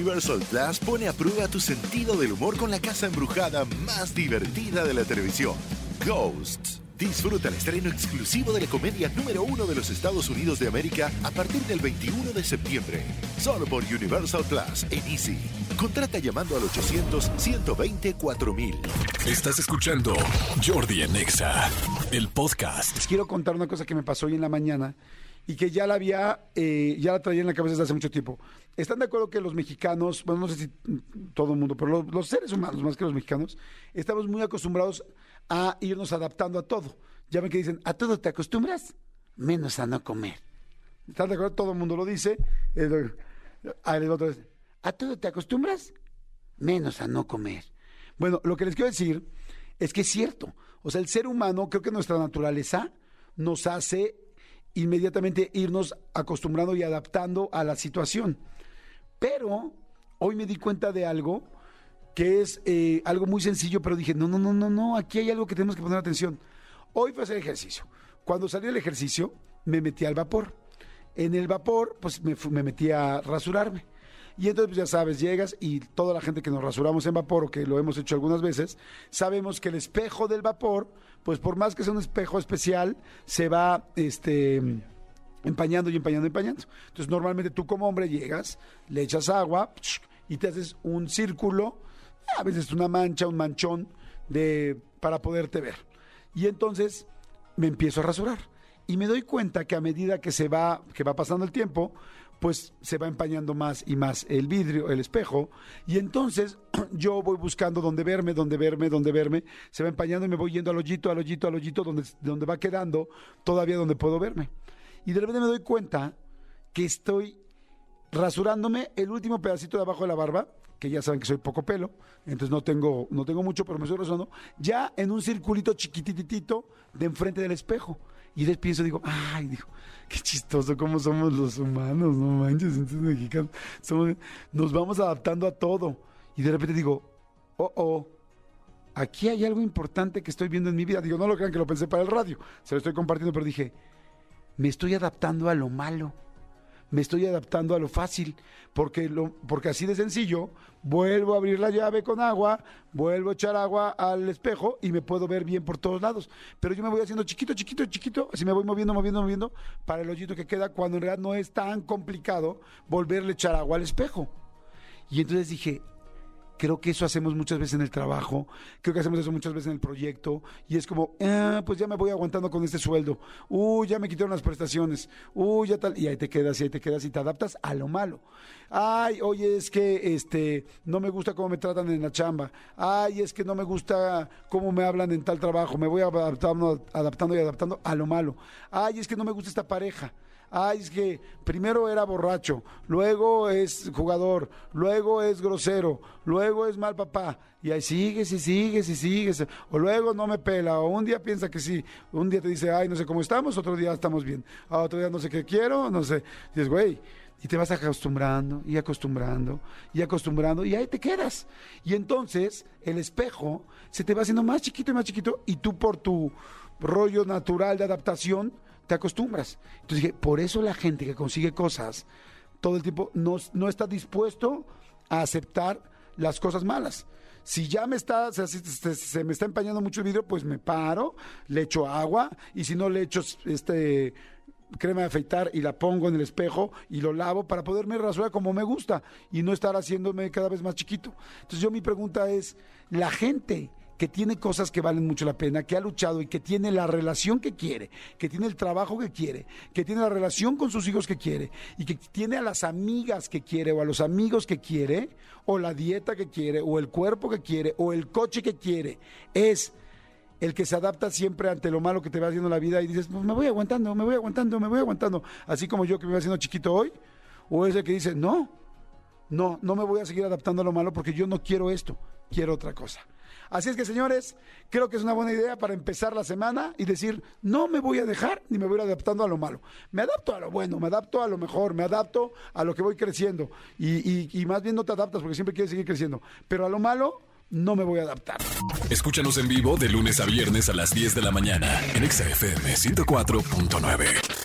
Universal Plus pone a prueba tu sentido del humor con la casa embrujada más divertida de la televisión, Ghosts. Disfruta el estreno exclusivo de la comedia número uno de los Estados Unidos de América a partir del 21 de septiembre. Solo por Universal Plus en Easy. Contrata llamando al 800-120-4000. Estás escuchando Jordi Anexa, el podcast. Les quiero contar una cosa que me pasó hoy en la mañana y que ya la había, eh, ya la traía en la cabeza desde hace mucho tiempo. ¿Están de acuerdo que los mexicanos, bueno, no sé si todo el mundo, pero los, seres humanos, más que los mexicanos, estamos muy acostumbrados a irnos adaptando a todo? Ya ven que dicen, ¿a todo te acostumbras? Menos a no comer. ¿Están de acuerdo? Todo el mundo lo dice. A el otro ¿a todo te acostumbras? Menos a no comer. Bueno, lo que les quiero decir es que es cierto. O sea, el ser humano, creo que nuestra naturaleza nos hace inmediatamente irnos acostumbrando y adaptando a la situación. Pero hoy me di cuenta de algo que es eh, algo muy sencillo, pero dije, no, no, no, no, no, aquí hay algo que tenemos que poner atención. Hoy fue a hacer ejercicio. Cuando salí del ejercicio, me metí al vapor. En el vapor, pues me, me metí a rasurarme. Y entonces, pues ya sabes, llegas y toda la gente que nos rasuramos en vapor o que lo hemos hecho algunas veces, sabemos que el espejo del vapor, pues por más que sea un espejo especial, se va, este, empañando y empañando y empañando. Entonces, normalmente tú como hombre llegas, le echas agua y te haces un círculo, a veces una mancha, un manchón de para poderte ver. Y entonces me empiezo a rasurar y me doy cuenta que a medida que se va que va pasando el tiempo, pues se va empañando más y más el vidrio, el espejo, y entonces yo voy buscando dónde verme, dónde verme, dónde verme, se va empañando y me voy yendo al hoyito, al hoyito, al hoyito, donde, donde va quedando todavía donde puedo verme. Y de repente me doy cuenta que estoy rasurándome el último pedacito de abajo de la barba, que ya saben que soy poco pelo, entonces no tengo, no tengo mucho, pero me estoy rasurando, ya en un circulito chiquititito de enfrente del espejo. Y después pienso, digo, ay, digo, qué chistoso cómo somos los humanos, no manches, entonces mexicanos, somos- nos vamos adaptando a todo. Y de repente digo, oh, oh, aquí hay algo importante que estoy viendo en mi vida. Digo, no lo crean que lo pensé para el radio, se lo estoy compartiendo, pero dije, me estoy adaptando a lo malo me estoy adaptando a lo fácil, porque, lo, porque así de sencillo, vuelvo a abrir la llave con agua, vuelvo a echar agua al espejo y me puedo ver bien por todos lados. Pero yo me voy haciendo chiquito, chiquito, chiquito, así me voy moviendo, moviendo, moviendo, para el hoyito que queda, cuando en realidad no es tan complicado volverle a echar agua al espejo. Y entonces dije, creo que eso hacemos muchas veces en el trabajo, creo que hacemos eso muchas veces en el proyecto, y es como, ah, pues ya me voy aguantando con este sueldo, uy, ya me quitaron las prestaciones, uy, ya tal, y ahí te quedas, y ahí te quedas, y te adaptas a lo malo. Ay, oye, es que este no me gusta cómo me tratan en la chamba, ay, es que no me gusta cómo me hablan en tal trabajo, me voy adaptando, adaptando y adaptando a lo malo. Ay, es que no me gusta esta pareja. Ay, es que primero era borracho, luego es jugador, luego es grosero, luego es mal papá. Y ahí sigues y sigues y sigues. O luego no me pela, o un día piensa que sí, un día te dice, ay, no sé cómo estamos, otro día estamos bien, otro día no sé qué quiero, no sé. Dices, güey, y te vas acostumbrando y acostumbrando y acostumbrando y ahí te quedas. Y entonces el espejo se te va haciendo más chiquito y más chiquito y tú por tu rollo natural de adaptación te acostumbras. Entonces dije, por eso la gente que consigue cosas todo el tiempo no, no está dispuesto a aceptar las cosas malas. Si ya me está, se, se- se me está empañando mucho el vidrio, pues me paro, le echo agua y si no le echo este crema de afeitar y la pongo en el espejo y lo lavo para poderme rasurar como me gusta y no estar haciéndome cada vez más chiquito. Entonces yo mi pregunta es, la gente que tiene cosas que valen mucho la pena, que ha luchado y que tiene la relación que quiere, que tiene el trabajo que quiere, que tiene la relación con sus hijos que quiere y que tiene a las amigas que quiere o a los amigos que quiere o la dieta que quiere o el cuerpo que quiere o el coche que quiere, es el que se adapta siempre ante lo malo que te va haciendo la vida y dices, pues me voy aguantando, me voy aguantando, me voy aguantando, así como yo que me voy haciendo chiquito hoy, o es el que dice, no, no, no me voy a seguir adaptando a lo malo porque yo no quiero esto, quiero otra cosa. Así es que, señores, creo que es una buena idea para empezar la semana y decir, no me voy a dejar ni me voy a adaptando a lo malo. Me adapto a lo bueno, me adapto a lo mejor, me adapto a lo que voy creciendo. Y, y- más bien no te adaptas porque siempre quieres seguir creciendo. Pero a lo malo no me voy a adaptar. Escúchanos en vivo de lunes a viernes a las 10 de la mañana en Exa FM 104.9.